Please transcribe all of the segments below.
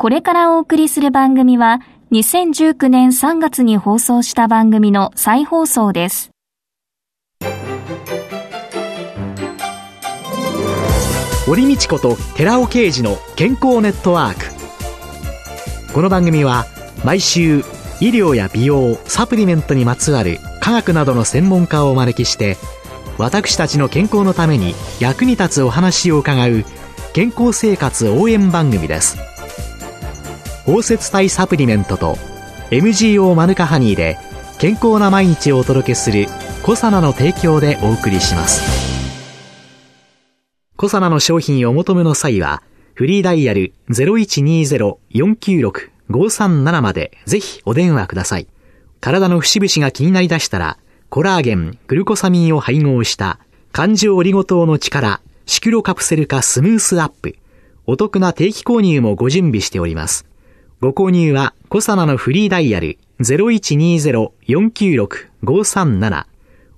これからお送りする番組は2019年3月に放送した番組の再放送です。堀道子と寺尾啓二の健康ネットワークこの番組は毎週医療や美容サプリメントにまつわる科学などの専門家をお招きして私たちの健康のために役に立つお話を伺う健康生活応援番組です包摂体サプリメントと MGO マヌカハニーで健康な毎日をお届けするコサナの提供でお送りしますコサナの商品をお求めの際はフリーダイヤル0120-496-537までぜひお電話ください体の節々が気になりだしたらコラーゲン、グルコサミンを配合した環状オリゴ糖の力、シクロカプセル化スムースアップ。お得な定期購入もご準備しております。ご購入は、コサナのフリーダイヤル0120-496-537。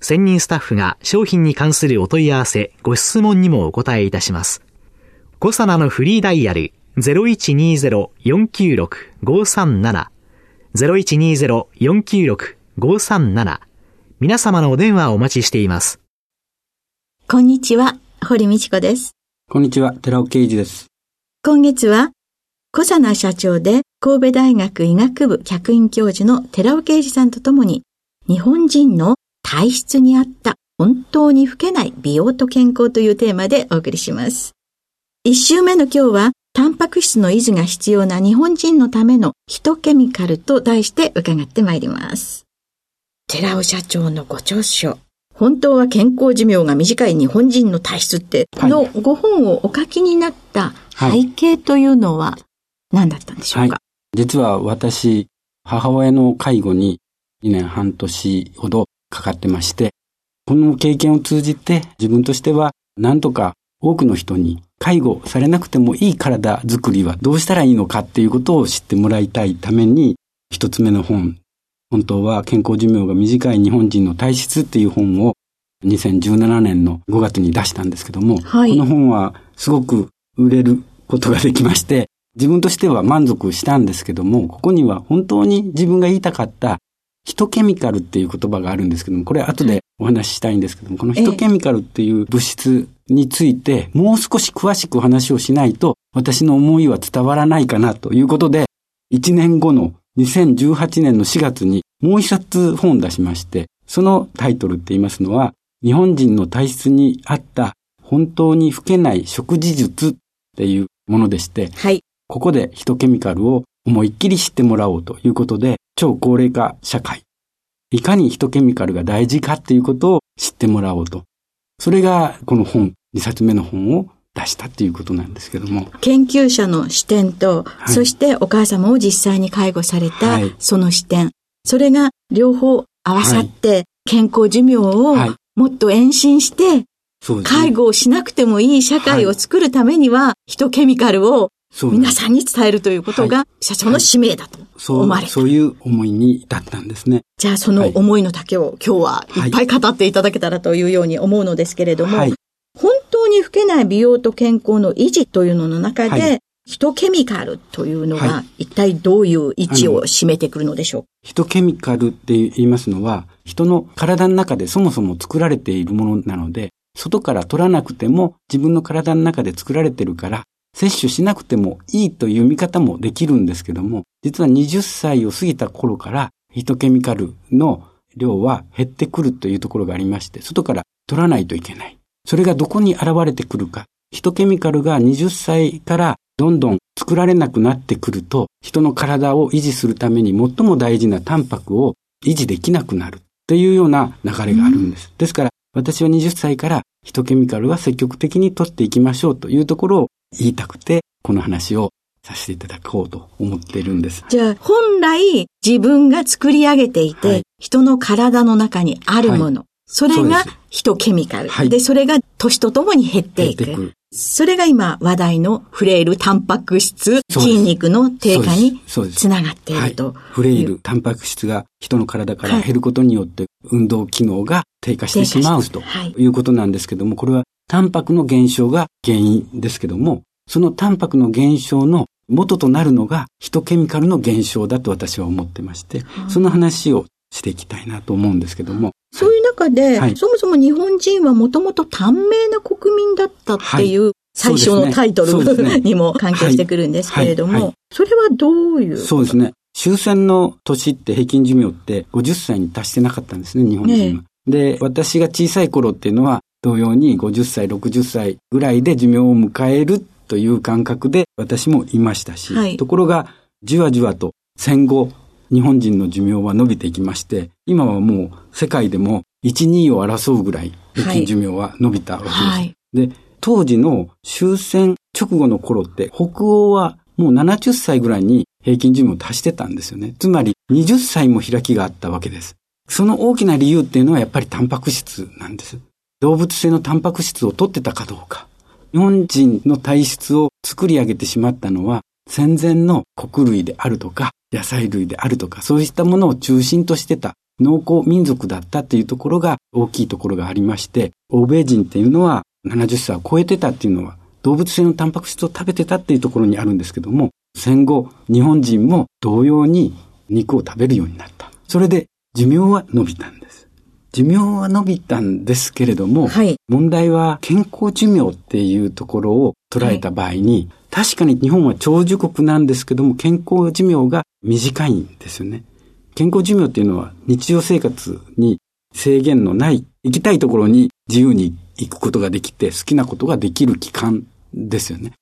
専任スタッフが商品に関するお問い合わせ、ご質問にもお答えいたします。コサナのフリーダイヤル0120-496-537。0120-496-537皆様のお電話をお待ちしています。こんにちは、堀道子です。こんにちは、寺尾啓二です。今月は、小佐奈社長で神戸大学医学部客員教授の寺尾啓二さんとともに、日本人の体質に合った本当に老けない美容と健康というテーマでお送りします。一週目の今日は、タンパク質の維持が必要な日本人のためのヒトケミカルと題して伺ってまいります。寺尾社長のご著書、本当は健康寿命が短い日本人の体質って、このご本をお書きになった背景というのは何だったんでしょうか、はい、実は私、母親の介護に2年半年ほどかかってまして、この経験を通じて自分としては何とか多くの人に介護されなくてもいい体づくりはどうしたらいいのかっていうことを知ってもらいたいために一つ目の本本当は健康寿命が短い日本人の体質っていう本を2017年の5月に出したんですけども、はい、この本はすごく売れることができまして、自分としては満足したんですけども、ここには本当に自分が言いたかったヒトケミカルっていう言葉があるんですけども、これ後でお話ししたいんですけども、このヒトケミカルっていう物質について、もう少し詳しくお話をしないと、私の思いは伝わらないかなということで、1年後の2018年の4月にもう一冊本出しまして、そのタイトルって言いますのは、日本人の体質に合った本当に老けない食事術っていうものでして、はい、ここでヒトケミカルを思いっきり知ってもらおうということで、超高齢化社会、いかにヒトケミカルが大事かっていうことを知ってもらおうと。それがこの本、2冊目の本を出したっていうことなんですけども。研究者の視点と、はい、そしてお母様を実際に介護されたその視点、はい、それが両方合わさって、健康寿命をもっと延伸して、介護をしなくてもいい社会を作るためには、ヒトケミカルを皆さんに伝えるということが、社長の使命だと思われた、そういう思いに至ったんですね。じゃあその思いの丈を今日はい。っぱい語っていただけたらというように思うのですけれども、はい、本当に老けない美容と健康の維持というのの中で、はい、ヒトケミカルというのが一体どういう位置を占めてくるのでしょう？ヒトケミカルって言いますのは、人の体の中でそもそも作られているものなので、外から取らなくても自分の体の中で作られてるから、摂取しなくてもいいという見方もできるんですけども、実は20歳を過ぎた頃からヒトケミカルの量は減ってくるというところがありまして、外から取らないといけない。それがどこに現れてくるか。ヒトケミカルが20歳からどんどん作られなくなってくると、人の体を維持するために最も大事なタンパクを維持できなくなるっていうような流れがあるんです。ですから、私は20歳からヒトケミカルは積極的に取っていきましょうというところを言いたくて、この話をさせていただこうと思っているんです。じゃあ、本来自分が作り上げていて、はい、人の体の中にあるもの、はい、それがヒトケミカル。はい、で、それが年とともに減っていく。くそれが今話題のフレイルタンパク質、筋肉の低下につながっていると。フレイルタンパク質が人の体から減ることによって運動機能が低下してしまうということなんですけども、これはタンパクの減少が原因ですけども、そのタンパクの減少の元となるのがヒトケミカルの減少だと私は思ってまして、その話をしていきたいなと思うんですけども。そういう中で、はい、そもそも日本人はもともと短命な国民だったっていう、最初のタイトル、ね、にも関係してくるんですけれども、はい。はい、それはどういう？そうですね。終戦の年って平均寿命って50歳に達してなかったんですね、日本人は。で、私が小さい頃っていうのは、同様に50歳、60歳ぐらいで寿命を迎えるという感覚で私もいましたし、はい、ところが、じわじわと戦後、日本人の寿命は伸びていきまして、今はもう世界でも1、2を争うぐらい平均寿命は伸びたわけです。はい、で、当時の終戦直後の頃って北欧はもう70歳ぐらいに平均寿命を達してたんですよね。つまり20歳も開きがあったわけです。その大きな理由っていうのはやっぱりタンパク質なんです。動物性のタンパク質を取ってたかどうか。日本人の体質を作り上げてしまったのは戦前の穀類であるとか野菜類であるとかそういったものを中心としてた農耕民族だったっていうところが大きいところがありまして、欧米人っていうのは70歳を超えてたっていうのは動物性のタンパク質を食べてたっていうところにあるんですけども、戦後、日本人も同様に肉を食べるようになった。それで寿命は伸びたんです。寿命は伸びたんですけれども、はい、問題は健康寿命っていうところを捉えた場合に、はい、確かに日本は長寿国なんですけども、健康寿命が短いんですよね。健康寿命っていうのは日常生活に制限のない、行きたいところに自由に行くことができて好きなことができる期間ですよね。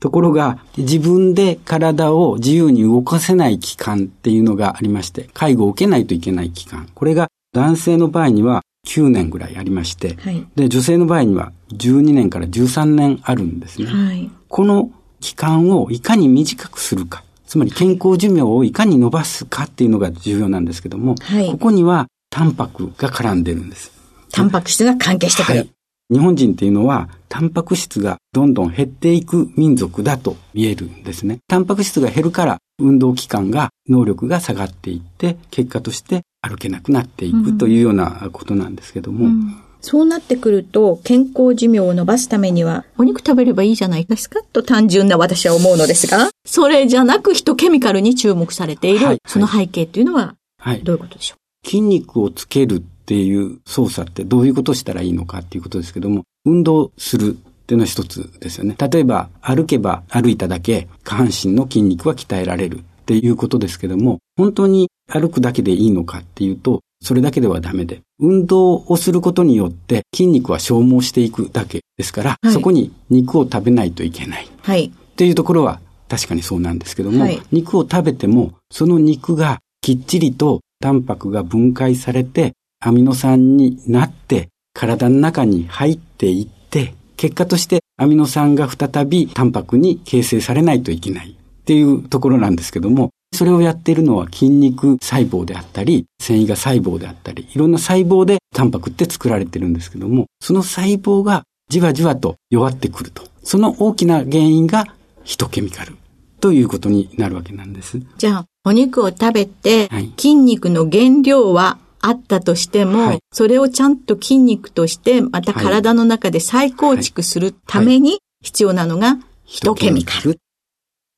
ところが、自分で体を自由に動かせない期間っていうのがありまして、介護を受けないといけない期間。これが男性の場合には9年ぐらいありまして、はい、で、女性の場合には12年から13年あるんですね。はい、この期間をいかに短くするか。つまり健康寿命をいかに伸ばすかっていうのが重要なんですけども、はい、ここにはタンパクが絡んでるんです。タンパク質が関係してくる。日本人っていうのは、タンパク質がどんどん減っていく民族だと見えるんですね。タンパク質が減るから、運動期間が、能力が下がっていって、結果として歩けなくなっていくというようなことなんですけども。うん。うんそうなってくると、健康寿命を伸ばすためには、お肉食べればいいじゃないですかと単純な私は思うのですが、それじゃなくヒトケミカルに注目されている、はい、その背景っていうのは、どういうことでしょう、はい、筋肉をつけるっていう操作ってどういうことをしたらいいのかっていうことですけども、運動するっていうのは一つですよね。例えば、歩けば歩いただけ下半身の筋肉は鍛えられるっていうことですけども、本当に歩くだけでいいのかっていうと、それだけではダメで、運動をすることによって筋肉は消耗していくだけですから、はい、そこに肉を食べないといけない。はい。っていうところは確かにそうなんですけども、はい、肉を食べても、その肉がきっちりとタンパクが分解されて、アミノ酸になって体の中に入っていって、結果としてアミノ酸が再びタンパクに形成されないといけないっていうところなんですけども、それをやっているのは筋肉細胞であったり、繊維が細胞であったり、いろんな細胞でタンパクって作られてるんですけども、その細胞がじわじわと弱ってくると。その大きな原因がヒトケミカルということになるわけなんです。じゃあ、お肉を食べて、筋肉の原料はあったとしても、はい、それをちゃんと筋肉としてまた体の中で再構築するために必要なのがヒトケミカル。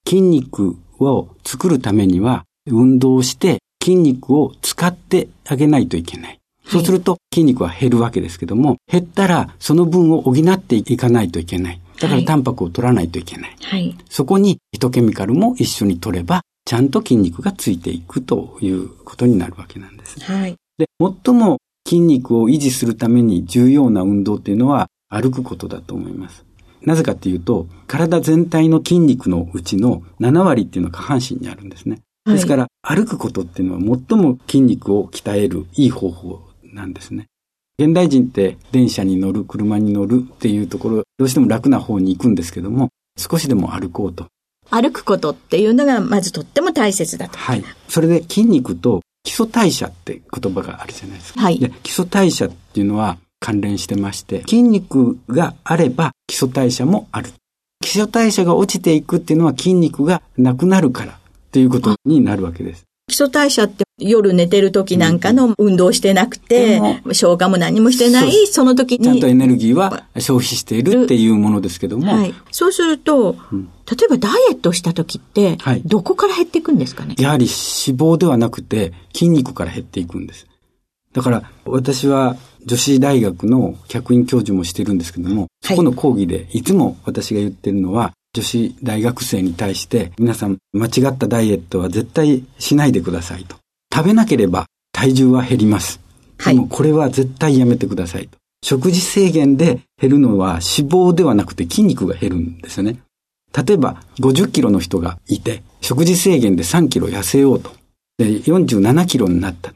筋肉を作るためには運動して筋肉を使ってあげないといけない。そうすると筋肉は減るわけですけども、減ったらその分を補っていかないといけない。だからタンパクを取らないといけない。はい、そこにヒトケミカルも一緒に取れば、ちゃんと筋肉がついていくということになるわけなんです。はい、で、最も筋肉を維持するために重要な運動っていうのは歩くことだと思います。なぜかっていうと、体全体の筋肉のうちの7割っていうのは下半身にあるんですね。ですから、歩くことっていうのは最も筋肉を鍛えるいい方法なんですね。現代人って電車に乗る、車に乗るっていうところ、どうしても楽な方に行くんですけども、少しでも歩こうと。歩くことっていうのがまずとっても大切だと。はい。それで筋肉と基礎代謝って言葉があるじゃないですか。はい。で、基礎代謝っていうのは関連してまして、筋肉があれば基礎代謝もある。基礎代謝が落ちていくっていうのは筋肉がなくなるからっていうことになるわけです。基礎代謝って夜寝てる時なんかの運動してなくて、消化も何もしてない、その時に。ちゃんとエネルギーは消費しているっていうものですけども。はい。そうすると、うん、例えばダイエットした時って、はい、どこから減っていくんですかね？やはり脂肪ではなくて筋肉から減っていくんです。だから私は女子大学の客員教授もしてるんですけども、そこの講義でいつも私が言ってるのは、女子大学生に対して皆さん間違ったダイエットは絶対しないでくださいと。食べなければ体重は減ります。でもこれは絶対やめてくださいと。食事制限で減るのは脂肪ではなくて筋肉が減るんですよね。例えば50キロの人がいて、食事制限で3キロ痩せようと。で、47キロになった。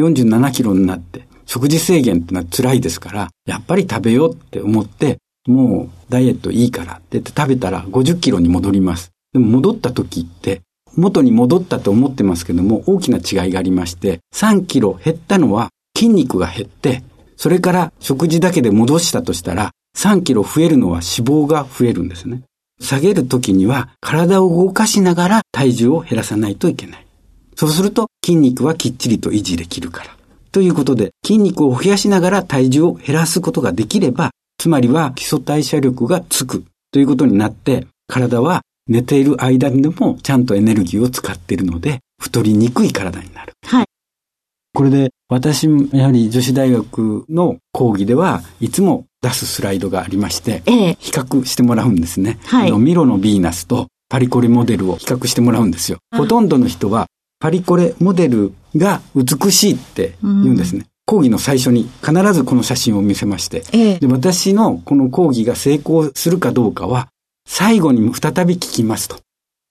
47キロになって、食事制限ってのは辛いですから、やっぱり食べようって思って、もうダイエットいいからって言って食べたら50キロに戻ります。でも戻った時って元に戻ったと思ってますけども大きな違いがありまして3キロ減ったのは筋肉が減ってそれから食事だけで戻したとしたら3キロ増えるのは脂肪が増えるんですね。下げる時には体を動かしながら体重を減らさないといけない。そうすると筋肉はきっちりと維持できるから。ということで筋肉を増やしながら体重を減らすことができればつまりは基礎代謝力がつくということになって、体は寝ている間にでもちゃんとエネルギーを使っているので、太りにくい体になる。はい。これで私もやはり女子大学の講義ではいつも出すスライドがありまして、ええ、比較してもらうんですね。はい、あのミロのヴィーナスとパリコレモデルを比較してもらうんですよ。ほとんどの人はパリコレモデルが美しいって言うんですね。講義の最初に必ずこの写真を見せまして、ええ、で私のこの講義が成功するかどうかは、最後に再び聞きますと。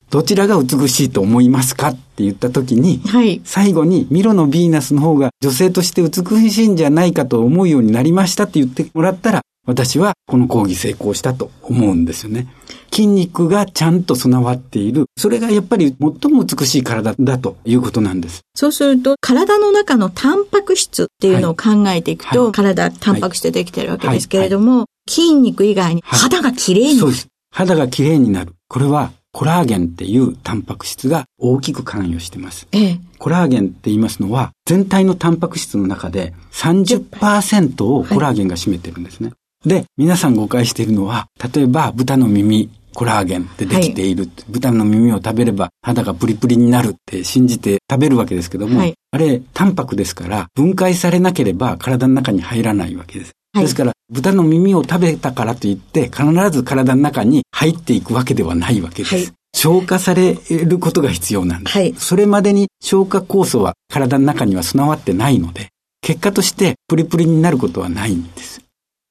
どちらが美しいと思いますかって言った時に、はい、最後にミロのヴィーナスの方が女性として美しいんじゃないかと思うようになりましたって言ってもらったら、私はこの講義成功したと思うんですよね。筋肉がちゃんと備わっている。それがやっぱり最も美しい体だということなんです。そうすると、体の中のタンパク質っていうのを考えていくと、はいはい、体、タンパク質でできてるわけですけれども、はい、筋肉以外に肌が綺麗になる、そうです。肌が綺麗になる。これはコラーゲンっていうタンパク質が大きく関与しています。ええ、コラーゲンって言いますのは、全体のタンパク質の中で30%をコラーゲンが占めてるんですね。で、皆さん誤解しているのは、例えば豚の耳、コラーゲンってできている、はい、豚の耳を食べれば肌がプリプリになるって信じて食べるわけですけども、はい、あれ、タンパクですから分解されなければ体の中に入らないわけです。はい、ですから、豚の耳を食べたからといって、必ず体の中に入っていくわけではないわけです。消化されることが必要なんです。それまでに消化酵素は体の中には備わってないので、結果としてプリプリになることはないんです。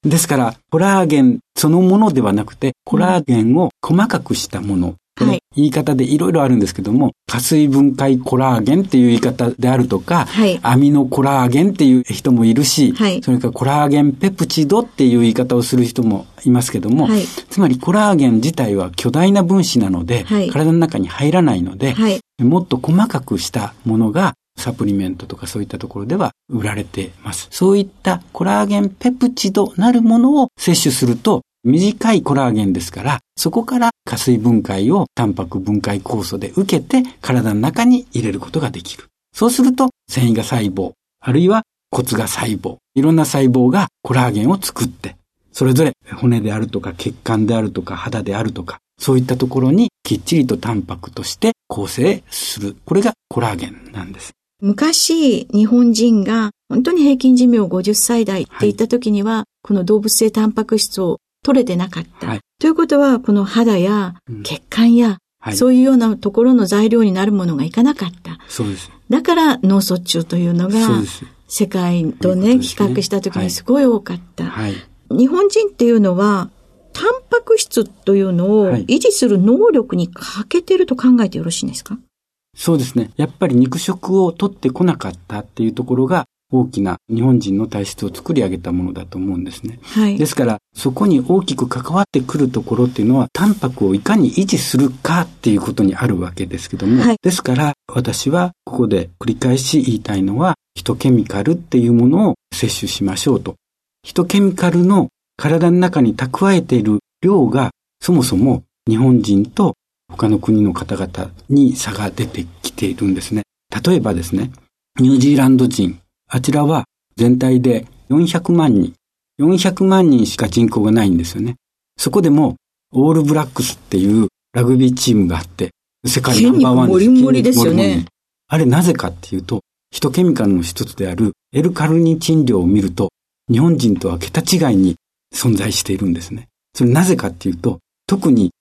ですから、コラーゲンそのものではなくて、コラーゲンを細かくしたもの。はい、言い方でいろいろあるんですけども、加水分解コラーゲンっていう言い方であるとか、はい、アミノコラーゲンっていう人もいるし、はい、それからコラーゲンペプチドっていう言い方をする人もいますけども、はい、つまりコラーゲン自体は巨大な分子なので、体の中に入らないので、もっと細かくしたものがサプリメントとかそういったところでは売られています。そういったコラーゲンペプチドなるものを摂取すると短いコラーゲンですから、そこから加水分解をタンパク分解酵素で受けて体の中に入れることができる。そうすると繊維が細胞、あるいは骨が細胞、いろんな細胞がコラーゲンを作って、それぞれ骨であるとか血管であるとか肌であるとか、そういったところにきっちりとタンパクとして構成する。これがコラーゲンなんです。昔、日本人が本当に平均寿命50歳代って言った時には、はい、この動物性タンパク質を取れてなかった。はい、ということは、この肌や血管や、うん、そういうようなところの材料になるものがいかなかった。そうです。だから脳卒中というのが、世界とね、ね。比較した時にすごい多かった。はい、日本人っていうのは、タンパク質というのを維持する能力に欠けてると考えてよろしいんですか？そうですね。やっぱり肉食を取ってこなかったっていうところが大きな日本人の体質を作り上げたものだと思うんですね。はい、ですから、そこに大きく関わってくるところっていうのは、タンパクをいかに維持するかっていうことにあるわけですけども、はい、ですから、私はここで繰り返し言いたいのは、ヒトケミカルっていうものを摂取しましょうと。ヒトケミカルの体の中に蓄えている量が、そもそも日本人と他の国の方々に差が出てきているんですね。例えばですね、ニュージーランド人、あちらは全体で400万人、400万人しか人口がないんですよね。そこでも、オールブラックスっていうラグビーチームがあって、世界ナンバーワンです。筋肉もりですよね。あれなぜかっていうと、ヒトケミカルの一つである L カルニチン量を見ると、日本人とは桁違いに存在しているんですね。それなぜかっていうと、特に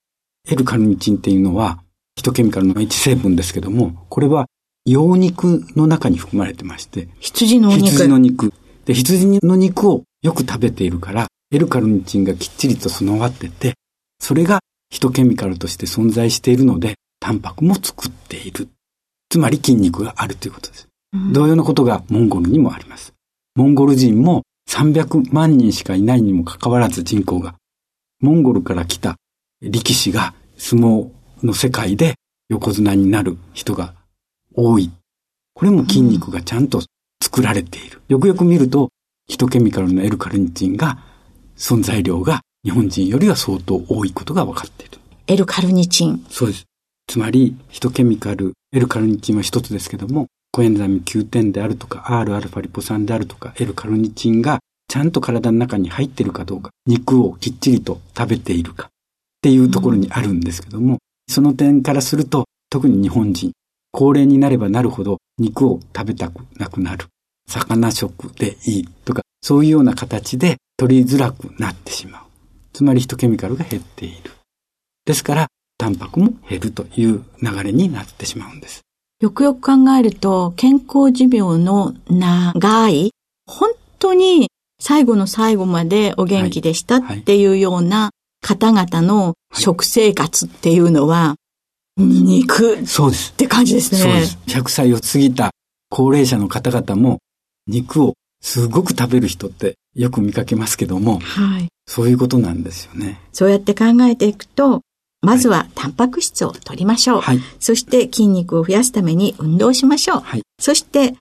L カルニチンっていうのは、ヒトケミカルの一成分ですけども、これは羊肉の中に含まれてまして、羊の肉。羊の肉。で、羊の肉をよく食べているから、L カルニチンがきっちりと備わってて、それがヒトケミカルとして存在しているので、タンパクも作っている。つまり筋肉があるということです。うん、同様のことがモンゴルにもあります。モンゴル人も300万人しかいないにもかかわらず人口が、モンゴルから来た力士が相撲の世界で横綱になる人が多い。これも筋肉がちゃんと作られている。よくよく見ると、ヒトケミカルの L カルニチンが存在量が日本人よりは相当多いことが分かっている。L カルニチン。そうです。つまり、ヒトケミカル、L カルニチンは一つですけども、コエンザミ9点であるとか、Rα リポ酸であるとか、L カルニチンがちゃんと体の中に入っているかどうか、肉をきっちりと食べているかっていうところにあるんですけども、その点からすると、特に日本人、高齢になればなるほど肉を食べたくなくなる。魚食でいいとか、そういうような形で取りづらくなってしまう。つまりヒトケミカルが減っている。ですから、タンパクも減るという流れになってしまうんです。よくよく考えると、健康寿命の長い、本当に最後の最後までお元気でしたっていうような方々の食生活っていうのは、肉そうです。って感じですね。そうです。100歳を過ぎた高齢者の方々も肉をすごく食べる人ってよく見かけますけども、はい。そういうことなんですよね。そうやって考えていくと、まずはタンパク質を取りましょう。はい。そして筋肉を増やすために運動しましょう。はい。そして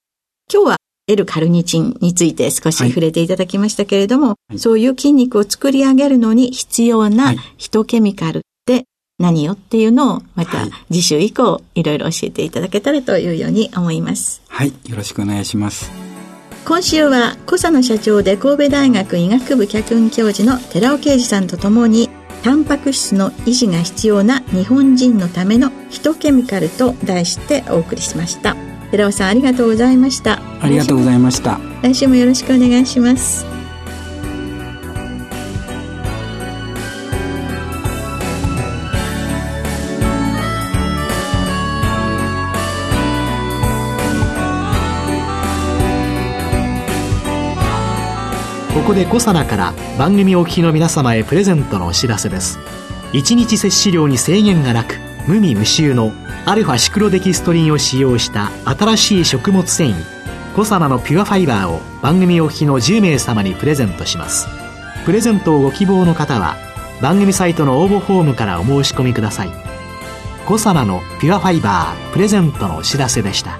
今日はカルニチンについて少し触れていただきましたけれども、はい、そういう筋肉を作り上げるのに必要なヒトケミカルって何よっていうのをまた次週以降いろいろ教えていただけたらというように思います。はい。よろしくお願いします。今週は小佐野社長で神戸大学医学部客員教授の寺尾啓二さんとともにタンパク質の維持が必要な日本人のためのヒトケミカルと題してお送りしました寺尾さんありがとうございました。ありがとうございました。来週もよろしくお願いします。こでコサナから番組お聞きの皆様へプレゼントのお知らせです。1日摂取量に制限がなく無味無臭のアルファシクロデキストリンを使用した新しい食物繊維コサナのピュアファイバーを番組お聞きの10名様にプレゼントします。プレゼントをご希望の方は番組サイトの応募フォームからお申し込みください。コサナのピュアファイバープレゼントのお知らせでした。